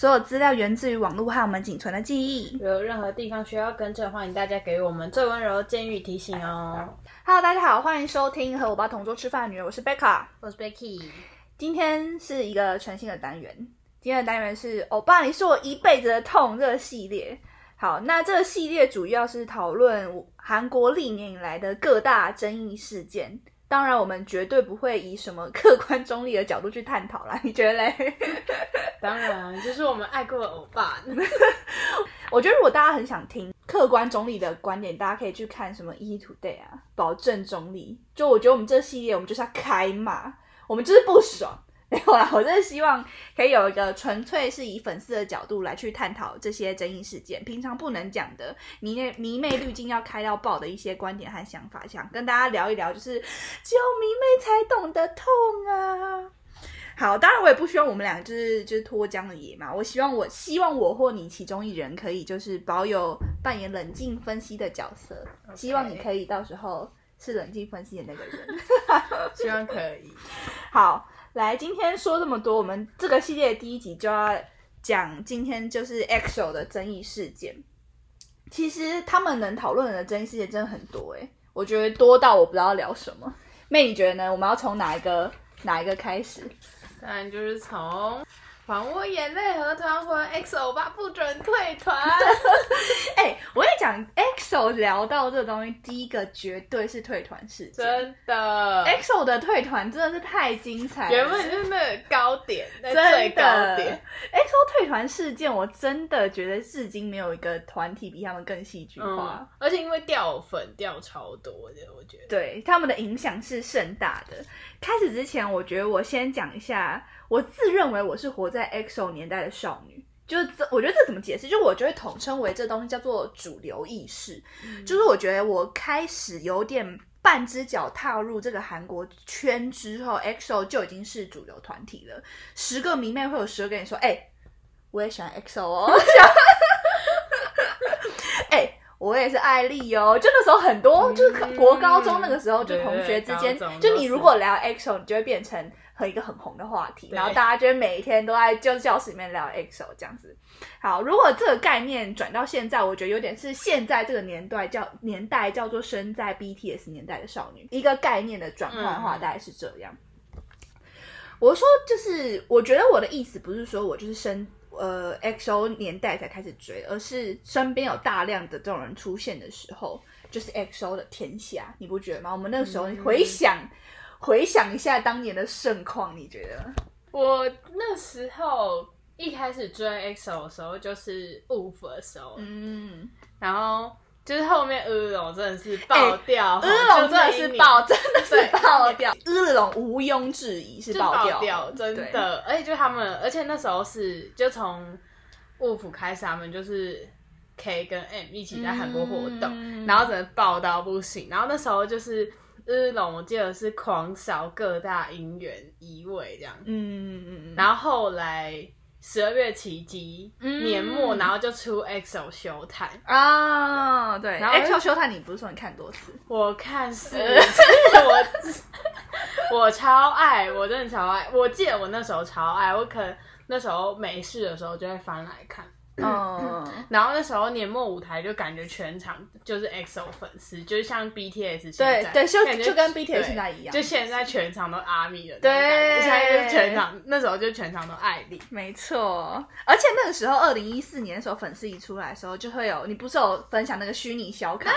所有资料源自于网络和我们仅存的记忆。有任何地方需要更正，欢迎大家给我们最温柔的建议提醒哦。Hello，大家好，欢迎收听和我爸同桌吃饭的女人，我是贝卡。我是 Becky，今天是一个全新的单元，今天的单元是“欧巴，你是我一辈子的痛”这个系列。好，那这个系列主要是讨论韩国历年以来的各大争议事件。当然，我们绝对不会以什么客观中立的角度去探讨啦。你觉得嘞？当然就是我们爱过的欧巴。我觉得如果大家很想听客观中立的观点，大家可以去看什么《E Today》啊，保证中立。就我觉得我们这系列，我们就是要开骂，我们就是不爽。没有啦，我真的希望可以有一个纯粹是以粉丝的角度来去探讨这些争议事件，平常不能讲的迷妹迷妹滤镜要开到爆的一些观点和想法，想跟大家聊一聊，就是只有迷妹才懂得痛啊。好，当然我也不希望我们俩就是就是脱缰的野马，我希望我希望我或你其中一人可以就是保有扮演冷静分析的角色希望你可以到时候是冷静分析的那个人。希望可以。好，来，今天说这么多，我们这个系列第一集就要讲今天就是 EXO 的争议事件。其实他们能讨论的争议事件真的很多诶，我觉得多到我不知道聊什么。妹，你觉得呢？我们要从哪一个哪一个开始？当然就是从还我眼泪和团魂，XO 吧不准退团。哎、我跟你讲，EXO 聊到这个东西，第一个绝对是退团事件。真的，EXO 的退团真的是太精彩了，原本就是那个高点，在真的最高点。EXO 退团事件，我真的觉得至今没有一个团体比他们更戏剧化。嗯，而且因为掉粉掉超多的，我觉得。对他们的影响是盛大的。开始之前，我觉得我先讲一下，我自认为我是活在 EXO 年代的少女。就是这，我觉得这怎么解释？就我就会统称为这东西叫做主流意识。就是我觉得我开始有点半只脚踏入这个韩国圈之后，EXO 就已经是主流团体了。十个迷妹会有十个跟你说：“哎、我也喜欢 EXO 哦。”哎、我也是艾丽哦。就那时候很多，就是国高中那个时候，就同学之间，就你如果聊 EXO，你就会变成和一个很红的话题，然后大家就会每一天都在就教室里面聊 EXO 这样子。好，如果这个概念转到现在，我觉得有点是现在这个年代叫年代叫做生在 BTS 年代的少女，一个概念的转换的话，嗯大概是这样。我说就是，我觉得我的意思不是说我就是生呃 XO 年代才开始追，而是身边有大量的这种人出现的时候，就是 XO 的天下，你不觉得吗？我们那个时候嗯回想、回想一下当年的盛况，你觉得？我那时候一开始追 EXO 的时候，就是 UF 的时候，嗯，然后就是后面日龙真的是爆掉，日龙真的是爆，真的是爆掉，日龙毋庸置疑是爆掉，爆掉，真的。而且就他们，而且那时候是就从 UF 开始，他们就是 K 跟 M 一起在韩国活动，嗯然后真的爆到不行。然后那时候就是日龙，我记得是狂扫各大音源一位这样。嗯嗯嗯嗯，然后后来十二月奇迹、嗯年末，然后就出 EXO 休探，啊，对然后，XO 修探，你不是说你看多次？我看是，我我超爱，我真的超爱。我记得我那时候超爱，我可能那时候没事的时候就会翻来看。嗯，然后那时候年末舞台就感觉全场就是 EXO 粉丝，就是像 BTS 现在对对，就感觉就跟 BTS 现在一样，就现在全场都阿米的那对种感觉，现在就是全场那时候就全场都艾丽。没错，而且那个时候，二零一四年的时候，粉丝一出来的时候，就会有你不是有分享那个虚拟小卡吗？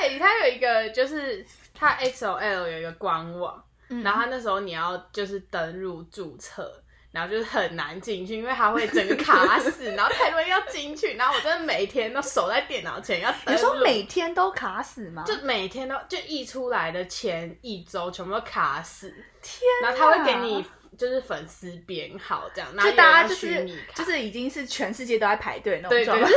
对，它有一个就是它 XOL 有一个官网，嗯然后它那时候你要就是登入注册。然后就是很难进去，因为它会整个卡死，然后太多人要进去，然后我真的每天都守在电脑前要登录。你说每天都卡死吗？就每天都就一出来的前一周全部都卡死，天然后他会给你就是粉丝编号这样，然后就大家就是就是已经是全世界都在排队那种对对状对态。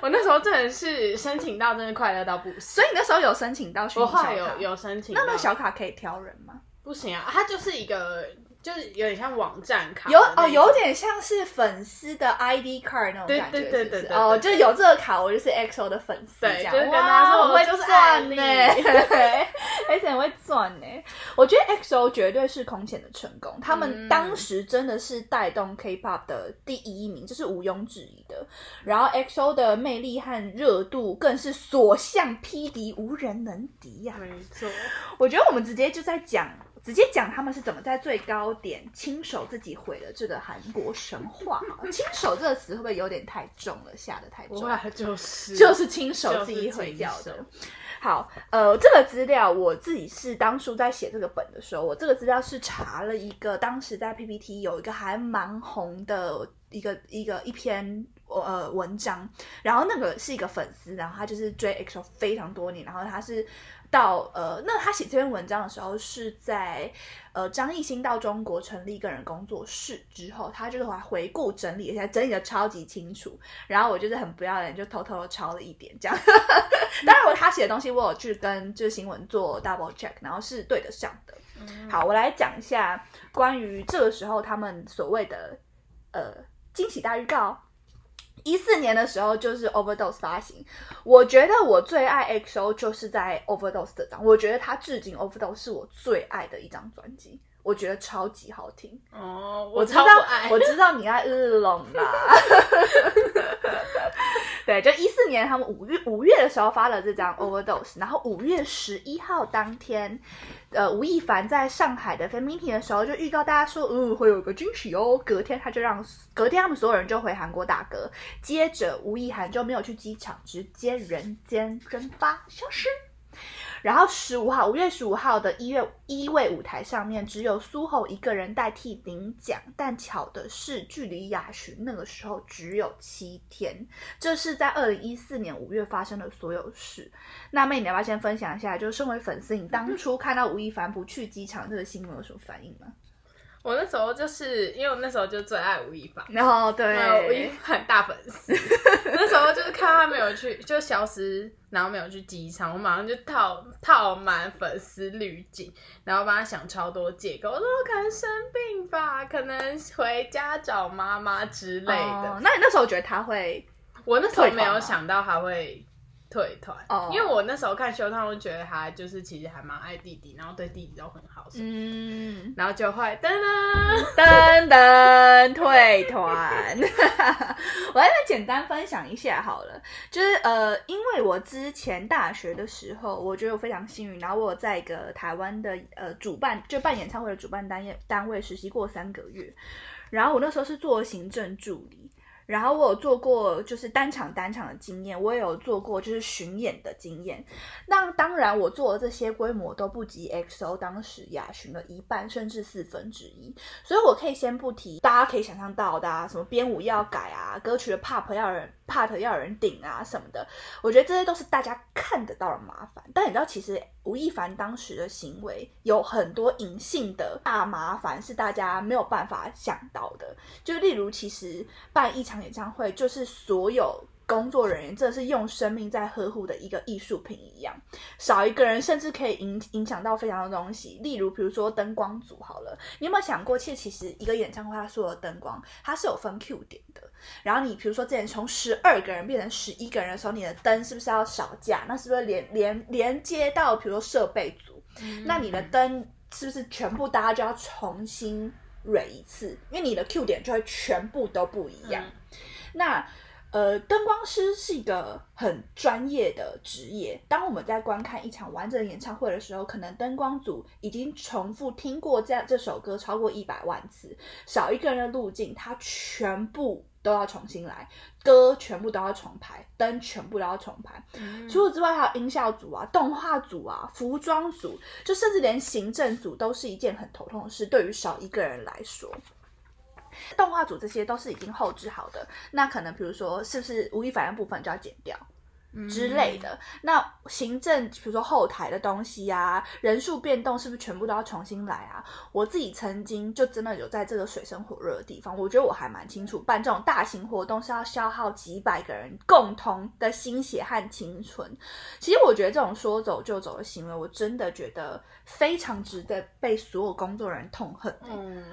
我那时候真的是申请到真的快乐到不行，所以你那时候有申请到虚拟我后来小卡有有申请那到，那个小卡可以挑人吗？不行啊，它就是一个就是有点像网站卡有哦，有点像是粉丝的 ID card 那种对感觉，对对对对哦，就是有这个卡，我就是 EXO 的粉丝，这样。对就跟哇大家说我很会就是算艾呢。丽对 S M 会赚呢。我觉得 X O 绝对是空前的成功，他们嗯。当时真的是带动 K pop 的第一名，这是毋庸置疑的。然后 X O 的魅力和热度更是所向披靡，无人能敌呀、没错，我觉得我们直接就在讲，直接讲他们是怎么在最高点亲手自己毁了这个韩国神话。亲手这个词会不会有点太重了，下的太重？不会啊就是就是亲手自己毁掉的就是。好，呃，这个资料我自己是当初在写这个本的时候，我这个资料是查了一个当时在 PPT 有一个还蛮红的一个一个一篇呃文章，然后那个是一个粉丝，然后他就是追 EXO 非常多年，然后他是到呃，那他写这篇文章的时候是在呃张艺兴到中国成立个人工作室之后，他就是还回顾整理一下，整理的超级清楚，然后我就是很不要脸，就偷偷的抄了一点这样。当然，我他写的东西我有去跟就是新闻做 double check，然后是对得上的。好，我来讲一下关于这个时候他们所谓的呃惊喜大预告。一四年的时候就是 Overdose 发行，我觉得我最爱 XO 就是在 Overdose 这张，我觉得它至今 Overdose 是我最爱的一张专辑，我觉得超级好听。哦，我知道我知道你爱日龙啦。对，就一四年他们五月五月的时候发了这张 Overdose，然后五月十一号当天，呃，吴亦凡在上海的 fan meeting 的时候就预告大家说，嗯，会有一个惊喜哦。隔天他就让，隔天他们所有人就回韩国打歌，接着吴亦凡就没有去机场，直接人间蒸发消失。然后十五号，五月十五号的一月一位舞台上面，只有苏侯一个人代替领奖，但巧的是，距离亚巡那个时候只有七天，这是在二零一四年五月发生的所有事。那妹，你要不要先分享一下，就是身为粉丝，你当初看到吴亦凡不去机场这个新闻有什么反应吗？我那时候就是因为我那时候就最爱吴亦凡，然后对，对，吴亦凡大粉丝。那时候就是看他没有去，就消失，然后没有去机场，我马上就套套满粉丝滤镜，然后帮他想超多借口，我说我可能生病吧，可能回家找妈妈之类的。哦那你那时候觉得他会我那时候没有想到他会退团，哦因为我那时候看修他会觉得他就是其实还蛮爱弟弟，然后对弟弟都很好嗯，然后就会噔噔，噔噔退团。我来简单分享一下好了，就是呃，因为我之前大学的时候，我觉得我非常幸运，然后我有在一个台湾的呃主办就办演唱会的主办单业单位实习过三个月，然后我那时候是做行政助理。然后我有做过就是单场单场的经验，我也有做过就是巡演的经验。那当然，我做的这些规模都不及 XO 当时亚巡的一半甚至四分之一，所以我可以先不提，大家可以想象到的、啊，什么编舞要改啊，歌曲的 pop 要人 part 要有人顶啊什么的，我觉得这些都是大家看得到的麻烦。但你知道，其实吴亦凡当时的行为有很多隐性的大麻烦是大家没有办法想到的，就例如，其实办一场演唱会就是所有。工作人员真的是用生命在呵护的一个艺术品一样，少一个人甚至可以影影响到非常多东西。例如，比如说灯光组好了，你有没有想过，其实其实一个演唱会它所有的灯光它是有分 Q 点的。然后你比如说之前从十二个人变成十一个人的时候，你的灯是不是要少架？那是不是连连连接到比如说设备组？那你的灯是不是全部大家就要重新蕊一次？因为你的 Q 点就会全部都不一样。那呃，灯光师是一个很专业的职业。当我们在观看一场完整的演唱会的时候，可能灯光组已经重复听过这样这首歌超过一百万次，少一个人的路径，它全部都要重新来，歌全部都要重排，灯全部都要重排。除此之外，还有音效组啊、动画组啊、服装组，就甚至连行政组都是一件很头痛的事。对于少一个人来说。动画组这些都是已经后置好的，那可能比如说是不是吴亦凡的部分就要剪掉之类的。那行政比如说后台的东西啊，人数变动是不是全部都要重新来啊？我自己曾经就真的有在这个水深火热的地方，我觉得我还蛮清楚，办这种大型活动是要消耗几百个人共同的心血和青春。其实我觉得这种说走就走的行为，我真的觉得非常值得被所有工作人员痛恨、嗯，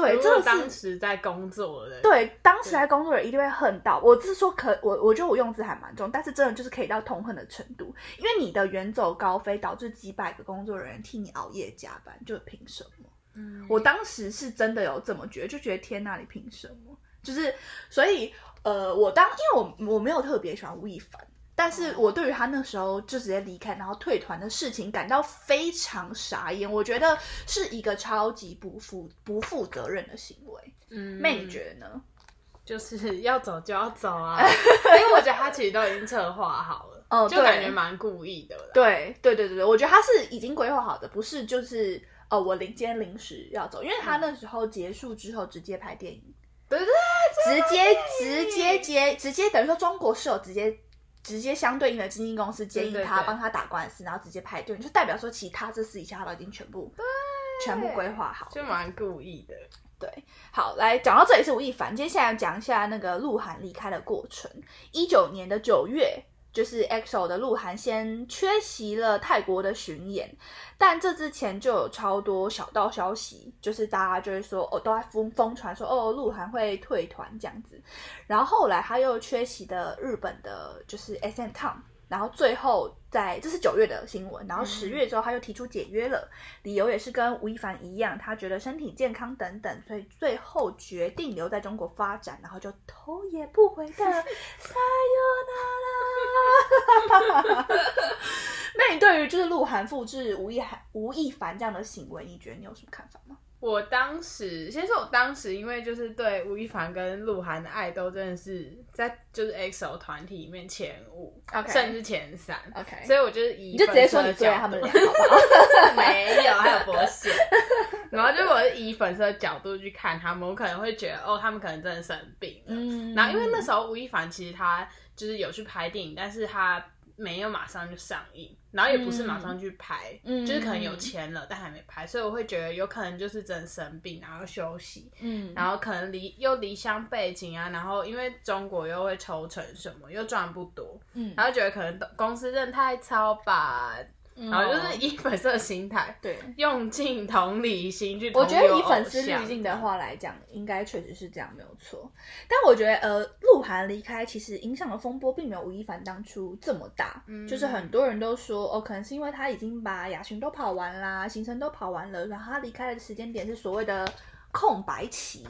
对，如真的是果当时在工作的，对，当时在工作人一定会恨到。我是说可我我觉得我用字还蛮重，但是真的就是可以到痛恨的程度，因为你的远走高飞导致几百个工作人员替你熬夜加班，就凭什么？嗯，我当时是真的有这么觉得，就觉得天呐，你凭什么？就是所以呃，我当因为我我没有特别喜欢吴亦凡。但是我对于他那时候就直接离开，然后退团的事情感到非常傻眼。我觉得是一个超级不负不负责任的行为。嗯妹，你觉得呢？就是 要走就要走啊，因为我觉得他其实都已经策划好了，哦，就感觉蛮故意的啦。对对对对对，我觉得他是已经规划好的，不是就是哦，我临今天临时要走，因为他那时候结束之后直接拍电影，对对直接直接接直接等于说中国是有直接。直接相对应的经纪公司建议他，帮他打官司，然后直接派对，就代表说其他这私底下他都已经全部全部规划好了。就蛮故意的。对，好，来讲到这里是吴亦凡，接下来讲一下那个鹿晗离开的过程。一九年的九月，就是 EXO 的鹿晗先缺席了泰国的巡演，但这之前就有超多小道消息，就是大家就是说哦，都在疯疯传说哦，鹿晗会退团这样子。然后后来他又缺席的日本的，就是 SM Town，。然后最后在这是九月的新闻，然后十月之后他又提出解约了，理由也是跟吴亦凡一样，他觉得身体健康等等，所以最后决定留在中国发展，然后就头也不回的 sayonara。那你对于就是鹿晗复制吴亦涵吴亦凡这样的行为，你觉得你有什么看法吗？我当时，先说我当时，因为就是对吴亦凡跟鹿晗的爱都真的是在就是 EXO 团体里面前五甚至前三 OK 所以我就是以你就直接说你粉丝的角他们俩，好不好？没有，还有博贤。然后就是我是以粉丝的角度去看他们，我可能会觉得哦，他们可能真的生病了。嗯然后因为那时候吴亦凡其实他就是有去拍电影，但是他没有马上就上映，然后也不是马上去拍，嗯就是可能有钱了但还没拍，所以我会觉得有可能就是真生病，然后休息，嗯。然后可能离又离乡背景啊，然后因为中国又会抽成什么，又赚不多，嗯。然后觉得可能公司真的太超吧，然后就是哦以粉丝的心态。对。用尽同理心去我觉得以粉丝滤镜的话来讲，应该确实是这样，没有错。但我觉得，呃，鹿晗离开其实影响的风波并没有吴亦凡当初这么大。嗯就是很多人都说，哦，可能是因为他已经把亚巡都跑完啦，行程都跑完了，然后他离开的时间点是所谓的空白期。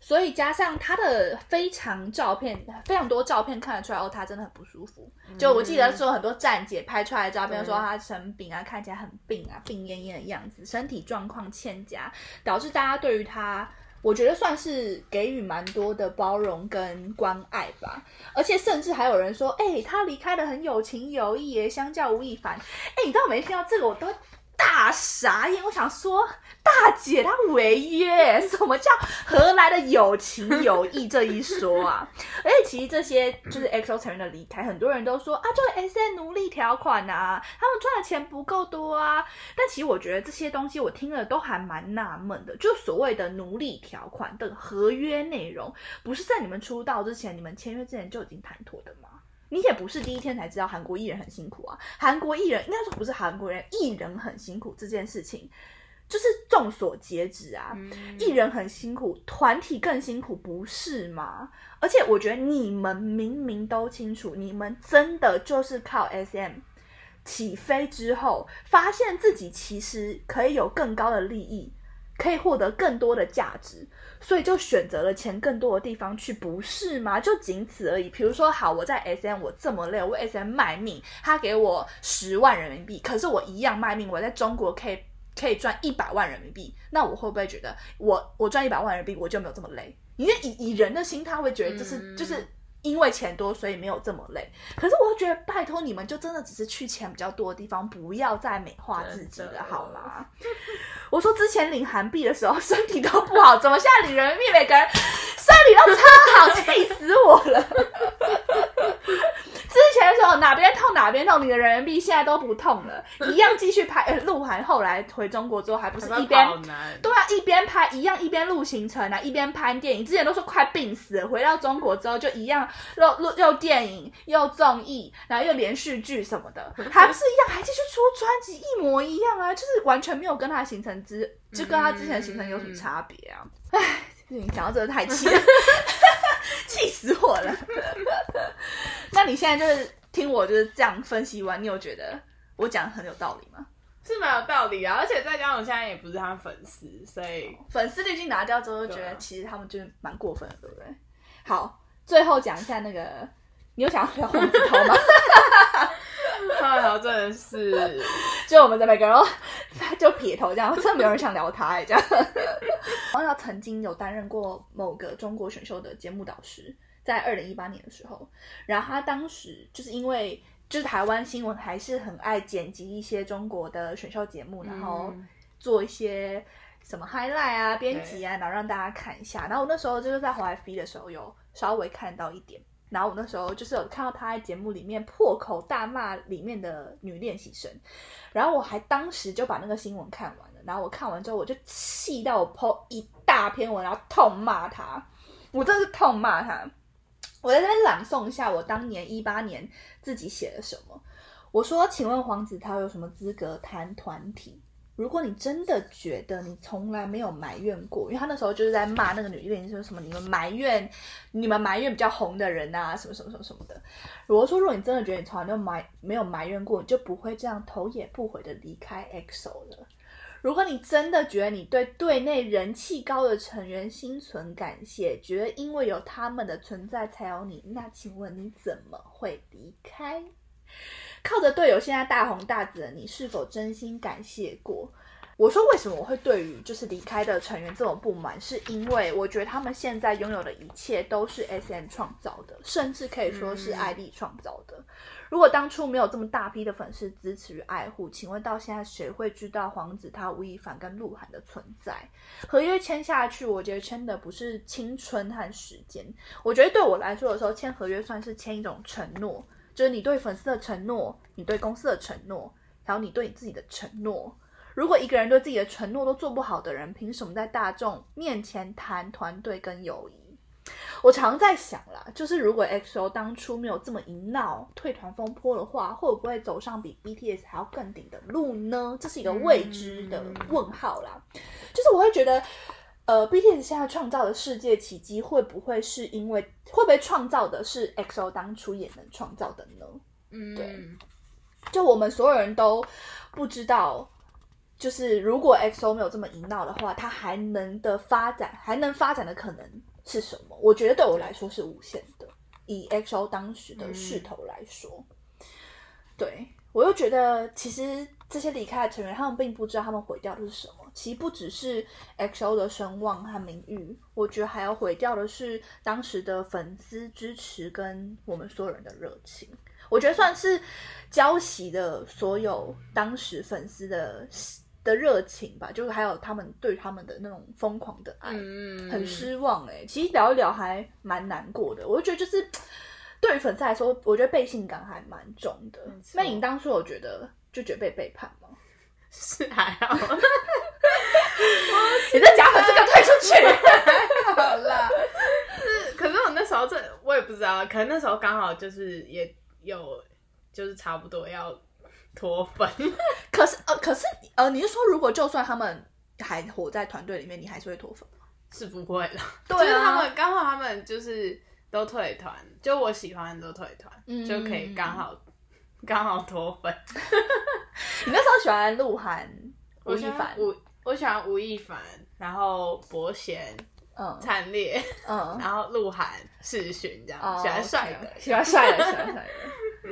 所以加上他的非常照片，非常多照片看得出来，哦，他真的很不舒服。就我记得说很多站姐拍出来的照片，说他生病啊，看起来很病啊，病恹恹的样子，身体状况欠佳，导致大家对于他，我觉得算是给予蛮多的包容跟关爱吧。而且甚至还有人说，哎、他离开的很有情有义耶，相较吴亦凡。哎、你知道我每次听到这个我都会大傻眼，我想说，大姐她违约，什么叫何来的有情有义这一说啊？而且其实这些就是 XO 成员的离开，很多人都说啊，就是 S N 奴隶条款啊，他们赚的钱不够多啊。但其实我觉得这些东西我听了都还蛮纳闷的，就所谓的奴隶条款的合约内容，不是在你们出道之前、你们签约之前就已经谈妥的吗？你也不是第一天才知道韩国艺人很辛苦啊，韩国艺人应该说不是韩国人，艺人很辛苦这件事情，就是众所皆知啊。嗯艺人很辛苦，团体更辛苦，不是吗？而且我觉得你们明明都清楚，你们真的就是靠 SM 起飞之后，发现自己其实可以有更高的利益，可以获得更多的价值，所以就选择了钱更多的地方去，不是吗？就仅此而已。比如说，好，我在 SM 我这么累，我为 SM 卖命，他给我十万人民币，可是我一样卖命，我在中国可以可以赚一百万人民币，那我会不会觉得我我赚一百万人民币我就没有这么累？因为以以人的心态会觉得这是、就是。因为钱多，所以没有这么累。可是我就觉得，拜托你们就真的只是去钱比较多的地方，不要再美化自己了，好吗？我说之前领韩币的时候身体都不好，怎么现在领人民币每个人身体都超好，气死我了。之前边说哪边痛哪边痛，你的人民币现在都不痛了，一样继续拍。呃鹿晗后来回中国之后，还不是一边对啊，一边拍一样，一边录行程啊，一边拍电影。之前都是快病死了，回到中国之后就一样，又录又电影又综艺，然后又连续剧什么的，还不是一样，还继续出专辑，一模一样啊，就是完全没有跟他的行程之，就跟他之前的行程有什么差别啊？唉，你讲到这个太气了，气死我了。那你现在就是听我就是这样分析完，你有觉得我讲的很有道理吗？是蛮有道理啊。而且再加上我现在也不是他粉丝，所以粉丝滤镜拿掉之后，就觉得其实他们就是蛮过分的，对不对？好，最后讲一下那个，你有想要聊黄子韬吗？哎呦，真的是，就我们的每个人都就撇头这样，真的没有人想聊他哎，这样。黄子韬曾经有担任过某个中国选秀的节目导师，在二零一八年的时候，然后他当时就是因为就是台湾新闻还是很爱剪辑一些中国的选秀节目，然后嗯做一些什么 highlight 啊、编辑啊，然后让大家看一下。然后我那时候就是在华 F 的时候有稍微看到一点，然后我那时候就是有看到他在节目里面破口大骂里面的女练习生，然后我还当时就把那个新闻看完了，然后我看完之后我就气到我 po 一大篇文，然后痛骂他，我真的是痛骂他。我在这边朗诵一下我当年一八年自己写了什么。我说：“请问黄子韬有什么资格谈团体？如果你真的觉得你从来没有埋怨过，因为他那时候就是在骂那个女艺人，说什么，你们埋怨你们埋怨比较红的人啊，什么什么什么什么的。如果说如果你真的觉得你从来没有埋没有埋怨过，你就不会这样头也不回的离开 EXO 了。如果你真的觉得你对队内人气高的成员心存感谢，觉得因为有他们的存在才有你，那请问你怎么会离开？靠着队友现在大红大紫的你，是否真心感谢过？我说为什么我会对于就是离开的成员这么不满，是因为我觉得他们现在拥有的一切都是 S M 创造的，甚至可以说是艾丽创造的。如果当初没有这么大批的粉丝支持与爱护，请问到现在谁会知道黄子韬、吴亦凡跟鹿晗的存在？合约签下去，我觉得签的不是青春和时间，我觉得对我来说，的时候签合约算是签一种承诺，就是你对粉丝的承诺，你对公司的承诺，还有你对你自己的承诺。如果一个人对自己的承诺都做不好的人，凭什么在大众面前谈团队跟友谊？我常在想啦，就是如果 XO 当初没有这么一闹退团风波的话，会不会走上比 BTS 还要更顶的路呢？这是一个未知的问号啦。就是我会觉得，呃，BTS 现在创造的世界奇迹，会不会是因为会不会创造的是 XO 当初也能创造的呢？嗯，对就我们所有人都不知道，就是如果 XO 没有这么一闹的话，它还能的发展，还能发展的可能是什么？我觉得对我来说是无限的。以 XO 当时的势头来说，对我又觉得其实这些离开的成员，他们并不知道他们毁掉的是什么。其实不只是 XO 的声望和名誉，我觉得还要毁掉的是当时的粉丝支持跟我们所有人的热情。我觉得算是浇熄的所有当时粉丝的的热情吧，就是还有他们对他们的那种疯狂的爱，嗯，很失望哎、其实聊一聊还蛮难过的，我就觉得就是对于粉丝来说，我觉得背信感还蛮重的没。错那你当初我觉得就觉得被背叛吗？是还好，你这假粉丝给我退出去！好啦，是，可是我那时候这我也不知道，可能那时候刚好就是也有，就是差不多要脱粉，可是呃，可是呃，你是说如果就算他们还活在团队里面，你还是会脱粉吗？是不会的。对啊。就是他们刚好他们就是都退团，就我喜欢的都退团，嗯。就可以刚好 刚好脱粉。你那时候喜欢鹿晗、吴亦凡，吴，我喜欢吴亦凡，然后伯贤、嗯。灿烈，嗯，然后鹿晗、世勋这样，哦喜欢帅的，喜欢帅的，喜欢帅的。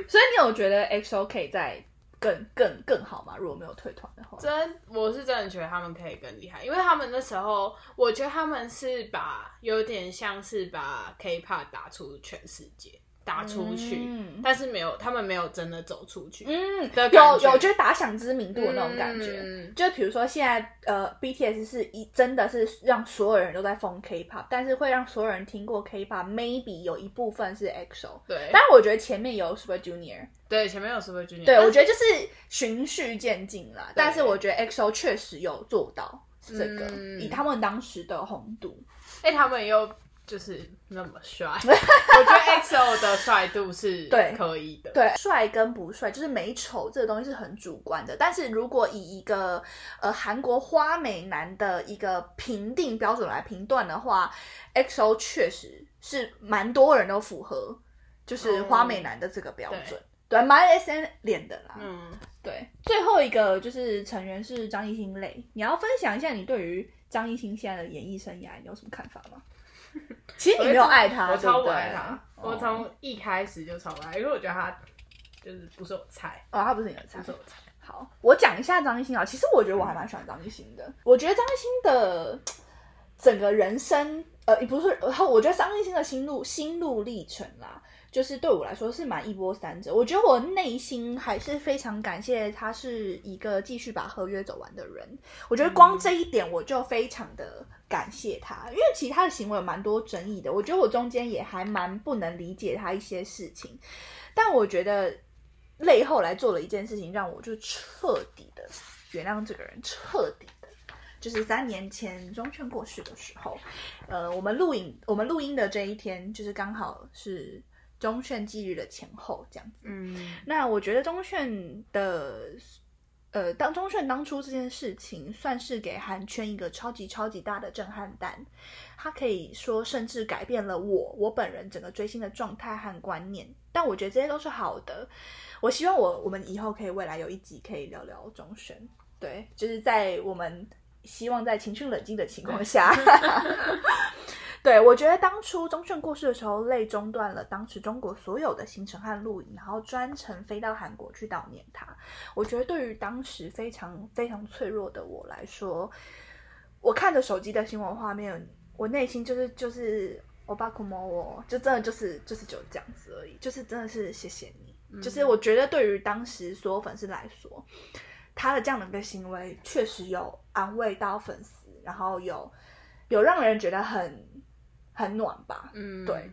所以你有觉得 XO 可以再更更更好嘛？如果没有退团的话，真，我是真的觉得他们可以更厉害，因为他们那时候，我觉得他们是把有点像是把 K-pop 打出全世界，打出去，嗯但是没有，他们没有真的走出去。嗯，有有，就是打响知名度的那种感觉。嗯就比如说现在呃，BTS 是一真的是让所有人都在疯 K-pop，但是会让所有人听过 K-pop，maybe 有一部分是 EXO。对，但我觉得前面有 Super Junior，对前面有 Super Junior，对我觉得就是循序渐进啦。但是我觉得 EXO 确实有做到这个，嗯以他们当时的红度。哎、他们又就是那么帅，我觉得 EXO 的帅度是 对可以的。对，帅跟不帅，就是美丑这个东西是很主观的。但是如果以一个呃韩国花美男的一个评定标准来评断的话，XO 确实是蛮多人都符合，就是花美男的这个标准。对，蛮 S N 脸的啦。嗯，对，最后一个就是成员是张艺兴类，你要分享一下你对于张艺兴现在的演艺生涯，你有什么看法吗？其实你没有爱他，我超不爱他，我哦从一开始就超不爱，因为我觉得他就是不是我菜，哦，他不是你的菜不是。我菜。好，我讲一下张艺兴啊。其实我觉得我还蛮喜欢张艺兴的。我觉得张艺兴的整个人生，呃，不是，然后我觉得张艺兴的心路心路历程啦，就是对我来说是蛮一波三折。我觉得我内心还是非常感谢他是一个继续把合约走完的人。我觉得光这一点我就非常的感谢他，因为其他的行为有蛮多争议的。我觉得我中间也还蛮不能理解他一些事情，但我觉得累后来做了一件事情，让我就彻底的原谅这个人，彻底的。就是三年前钟铉过世的时候，呃，我们录影，我们录音的这一天，就是刚好是钟铉忌日的前后，这样子。嗯，那我觉得中铉的，呃，当钟铉当初这件事情，算是给韩圈一个超级超级大的震撼弹。它可以说甚至改变了我我本人整个追星的状态和观念。但我觉得这些都是好的。我希望我我们以后可以未来有一集可以聊聊中铉，对，就是在我们希望在情绪冷静的情况下。对，我觉得当初钟铉过世的时候，泪中断了当时中国所有的行程和录影，然后专程飞到韩国去悼念他。我觉得对于当时非常非常脆弱的我来说，我看着手机的新闻画面，我内心就是就是我巴库莫我，就真的就是就是就这样子而已，就是真的是谢谢你。就是我觉得对于当时所有粉丝来说，他的这样的一个行为确实有安慰到粉丝，然后有有让人觉得很很暖吧。嗯，对，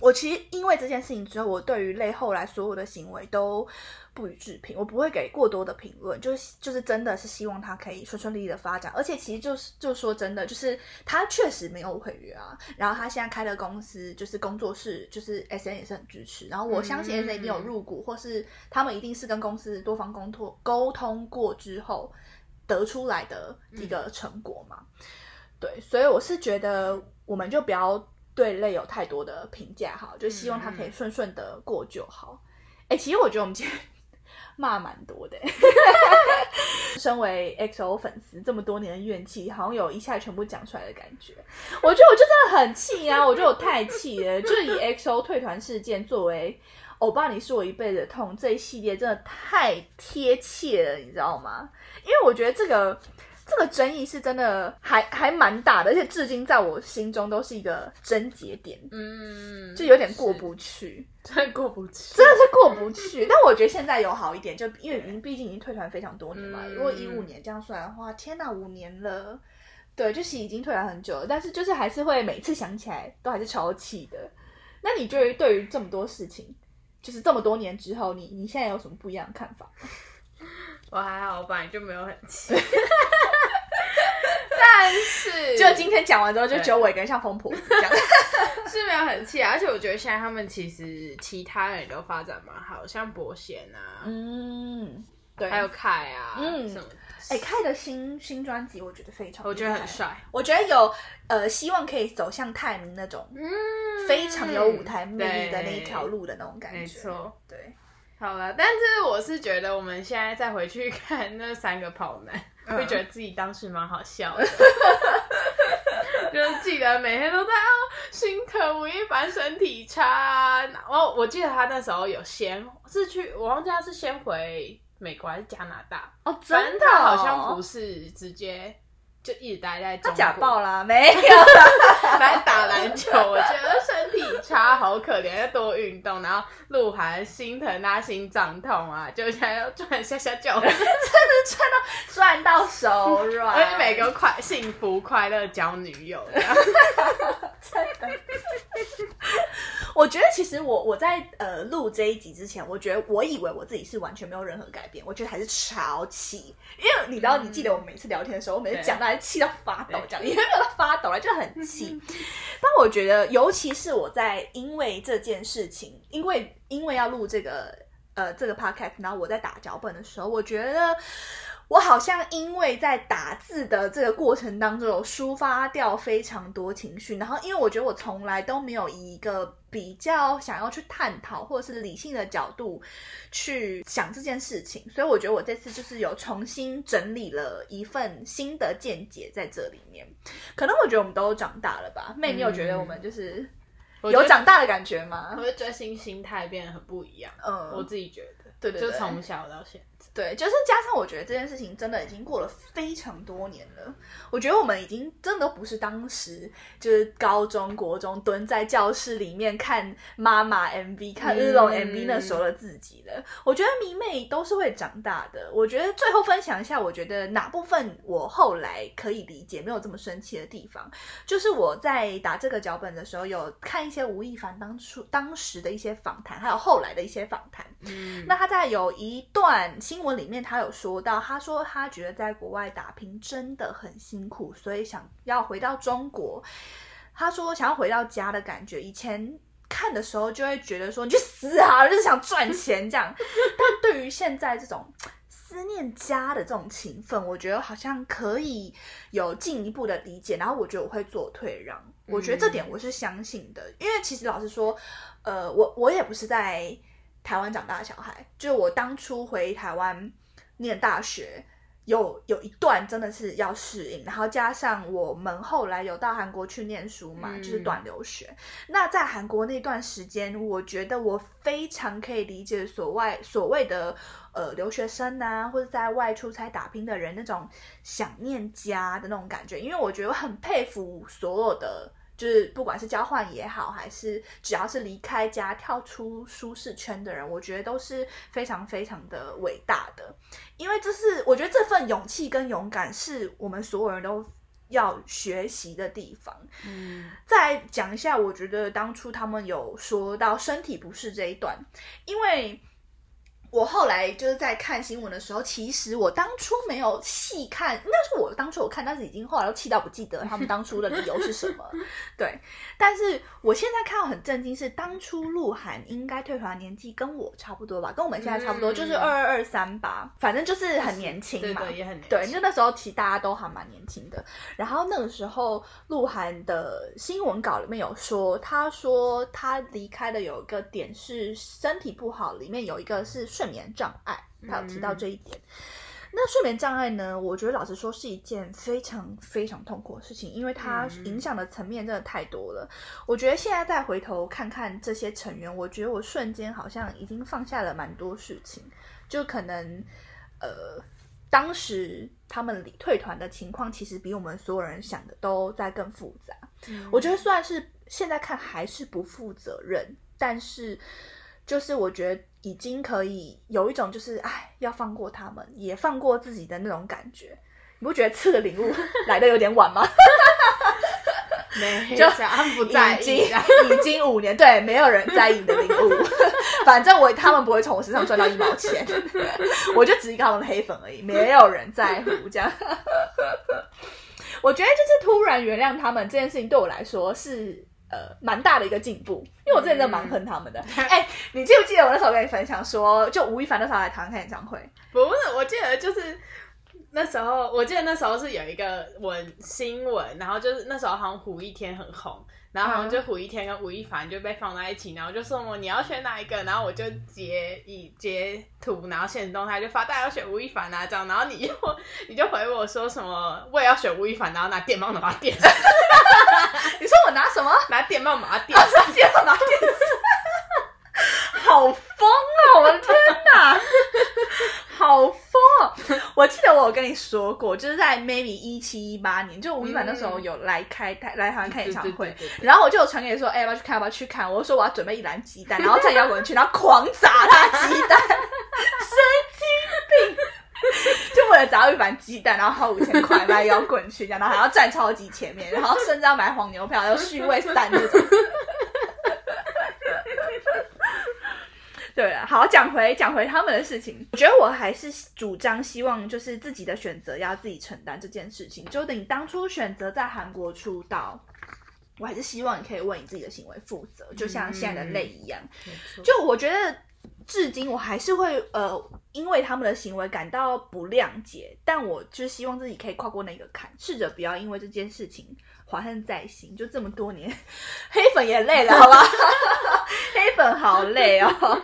我其实因为这件事情之后，我对于类后来所有的行为都不予置评，我不会给过多的评论，就是就是真的是希望他可以顺顺利利的发展，而且其实就是就说真的，就是他确实没有毁约啊，然后他现在开的公司就是工作室，就是 S N 也是很支持，然后我相信 S N 一定有入股，或是他们一定是跟公司多方沟通沟通过之后得出来的一个成果嘛。对，所以我是觉得我们就不要对类有太多的评价哈，就希望他可以顺顺的过就好。哎、其实我觉得我们今天 骂蛮多的，身为 XO 粉丝这么多年的怨气，好像有一下全部讲出来的感觉。我觉得我就真的很气啊！我觉得我太气了，就是以 XO 退团事件作为。欧巴，你是我一辈子的痛。这一系列真的太贴切了，你知道吗？因为我觉得这个这个争议是真的还还蛮大的，而且至今在我心中都是一个症结点，嗯，就有点过不去，真的过不去，真的是过不去。但我觉得现在有好一点，就因为已经毕竟已经退团非常多年嘛，嗯如果一五年这样算的话，天哪，五年了。对，就是已经退团很久了，但是就是还是会每次想起来都还是超气的。那你对于对于这么多事情，就是这么多年之后，你你现在有什么不一样的看法？我还好，我本来就没有很气，但是就今天讲完之后，就只有我一个人像疯婆子这样。是没有很气啊，而且我觉得现在他们其实其他人都发展蛮好，像伯贤啊，嗯，对，还有凯啊，嗯什么，哎，凯的新新专辑，我觉得非常，我觉得很，帅，我觉得有呃，希望可以走向泰明那种嗯非常有舞台魅力的那一条路的那种感觉。没错，对，好了，但是我是觉得我们现在再回去看那三个跑男，嗯会觉得自己当时蛮好笑的。就是记得每天都在啊，心疼吴亦凡身体差。然后我记得他那时候有先是去，我忘记他是先回美国还是加拿大，哦，反真的好像不是直接就一直待在他中国假爆啦，没有啦。来打篮球，我觉得身体差，好可怜，要多运动。然后鹿晗心疼他心脏痛啊，就现在要转下下脚，赚到手软，而且每个快幸福快乐交女友。我觉得其实我我在呃录这一集之前，我觉得我以为我自己是完全没有任何改变，我觉得还是超气，因为你知道，你记得我们每次聊天的时候，我每次讲到还气到发抖，这样也没有到发抖了，就很气。但我觉得，尤其是我在因为这件事情，因为因为要录这个呃这个 podcast，然后我在打脚本的时候，我觉得。我好像因为在打字的这个过程当中有抒发掉非常多情绪，然后因为我觉得我从来都没有以一个比较想要去探讨或者是理性的角度去想这件事情，所以我觉得我这次就是有重新整理了一份新的见解在这里面。可能我觉得我们都长大了吧，妹，你有觉得我们就是有长大的感觉吗我？觉得追星心态变得很不一样，嗯我自己觉得，对对对就从小到现在。对，就是加上我觉得这件事情真的已经过了非常多年了。我觉得我们已经真的不是当时就是高中国中蹲在教室里面看妈妈 MV、看日龙 MV 那时候的自己了。我觉得迷妹都是会长大的。我觉得最后分享一下，我觉得哪部分我后来可以理解，没有这么生气的地方，就是我在打这个脚本的时候，有看一些吴亦凡当初当时的一些访谈，还有后来的一些访谈。嗯，那他在有一段新闻里面，他有说到，他说他觉得在国外打拼真的很辛苦，所以想要回到中国。他说想要回到家的感觉，以前看的时候就会觉得说你去死啊，就是想赚钱这样。但对于现在这种思念家的这种情分，我觉得好像可以有进一步的理解。然后我觉得我会做退让，我觉得这点我是相信的，因为其实老实说，呃，我我也不是在台湾长大的小孩，就是我当初回台湾念大学。有有一段真的是要适应，然后加上我们后来有到韩国去念书嘛，嗯就是短留学。那在韩国那段时间，我觉得我非常可以理解所谓所谓的呃留学生啊，或者在外出差打拼的人那种想念家的那种感觉，因为我觉得我很佩服所有的。就是不管是交换也好，还是只要是离开家、跳出舒适圈的人，我觉得都是非常非常的伟大的。因为这是我觉得这份勇气跟勇敢是我们所有人都要学习的地方。嗯再讲一下，我觉得当初他们有说到身体不适这一段，因为我后来就是在看新闻的时候，其实我当初没有细看，应该是我当初有看，但是已经后来都气到不记得他们当初的理由是什么。对，但是我现在看到很震惊，是当初鹿晗应该退团年纪跟我差不多吧，跟我们现在差不多，嗯就是二二二三吧，反正就是很年轻嘛。对对，也很年对，就那时候其实大家都还蛮年轻的。然后那个时候，鹿晗的新闻稿里面有说，他说他离开的有一个点是身体不好，里面有一个是睡眠障碍，他有提到这一点。那睡眠障碍呢？我觉得老实说是一件非常非常痛苦的事情，因为它嗯影响的层面真的太多了。我觉得现在再回头看看这些成员，我觉得我瞬间好像已经放下了蛮多事情，就可能呃，当时他们离退团的情况，其实比我们所有人想的都在更复杂。嗯我觉得虽然是现在看还是不负责任，但是就是我觉得已经可以有一种就是哎要放过他们，也放过自己的那种感觉。你不觉得这个领悟 来的有点晚吗？没 就啥他们不在已经意啊。已经五年，对，没有人在意你的领悟。反正我他们不会从我身上赚到一毛钱，我就只是一个他们的黑粉而已，没有人在乎这样。我觉得就是突然原谅他们这件事情，对我来说是呃蛮大的一个进步，因为我之前真的蛮恨他们的。哎、你记不记得我那时候跟你分享说，就吴亦凡那时候来台湾看演唱会，不是，我记得就是那时候，我记得那时候是有一个文新闻，然后就是那时候好像胡一天很红，然后好像就胡一天跟吴亦凡就被放在一起，然后就说我你要选哪一个，然后我就截以截图，然后现实动态就发大家要选吴亦凡啊这样，然后你又你就回我说什么我也要选吴亦凡，然后拿电棒把它电，你说我拿什么？拿电棒把它电，电棒拿电视，好疯啊！我的天哪，好疯哦我记得我有跟你说过，就是在 maybe 一七一八年，就吴亦凡那时候有来开台来台湾开演唱会，对对对对对然后我就有传给你说，哎、要不要去看？要不要去看？我就说我要准备一篮鸡蛋，然后站摇滚区，然后狂砸他鸡蛋，神经病！就为了砸吴亦凡鸡蛋，然后花五千块买摇滚区，然后还要站超级前面，然后甚至要买黄牛票，要续位三那种。对了，好，讲回讲回他们的事情，我觉得我还是主张希望就是自己的选择要自己承担这件事情。就等你当初选择在韩国出道，我还是希望你可以为你自己的行为负责，就像现在的泪一样。就我觉得，至今我还是会呃，因为他们的行为感到不谅解，但我就希望自己可以跨过那个坎，试着不要因为这件事情怀恨在心。就这么多年，黑粉也累了，好吧？黑粉好累哦。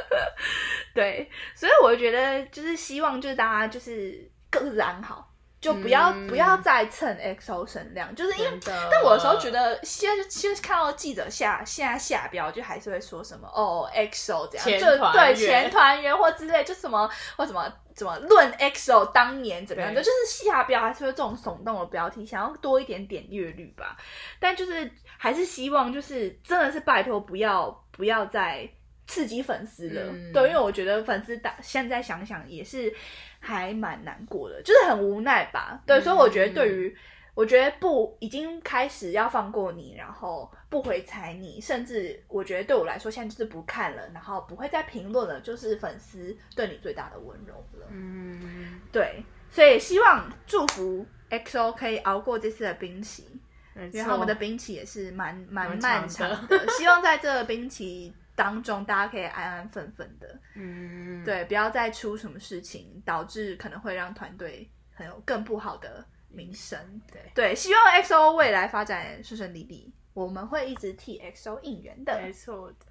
对，所以我觉得就是希望就是大家就是各自安好。就不要、嗯不要再蹭 XO 声量，就是因为但我有时候觉得，现在就现在看到记者下现在下标，就还是会说什么哦 XO 这样，就对前团员或之类，就什么或什么怎么论 XO 当年怎么样，的就是下标还是会这种耸动的标题，想要多一点点阅率吧。但就是还是希望，就是真的是拜托不要不要再刺激粉丝了，嗯对，因为我觉得粉丝打现在想想也是还蛮难过的，就是很无奈吧。对，嗯所以我觉得对于我觉得不已经开始要放过你，然后不回踩你，甚至我觉得对我来说现在就是不看了，然后不会再评论了，就是粉丝对你最大的温柔了。嗯，对，所以希望祝福 XO 可以熬过这次的冰期。没因为他们的错冰期也是蛮蛮蛮漫长长的的，希望在这个冰期当中，大家可以安安分分的，嗯，对，不要再出什么事情，导致可能会让团队很有更不好的名声。对，对，希望 XO 未来发展顺顺利利，我们会一直替 XO 应援的。没错的。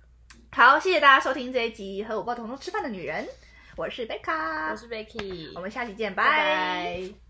好，谢谢大家收听这一集和我抱同桌吃饭的女人，我是贝卡，我是 Becky，我们下期见，拜拜。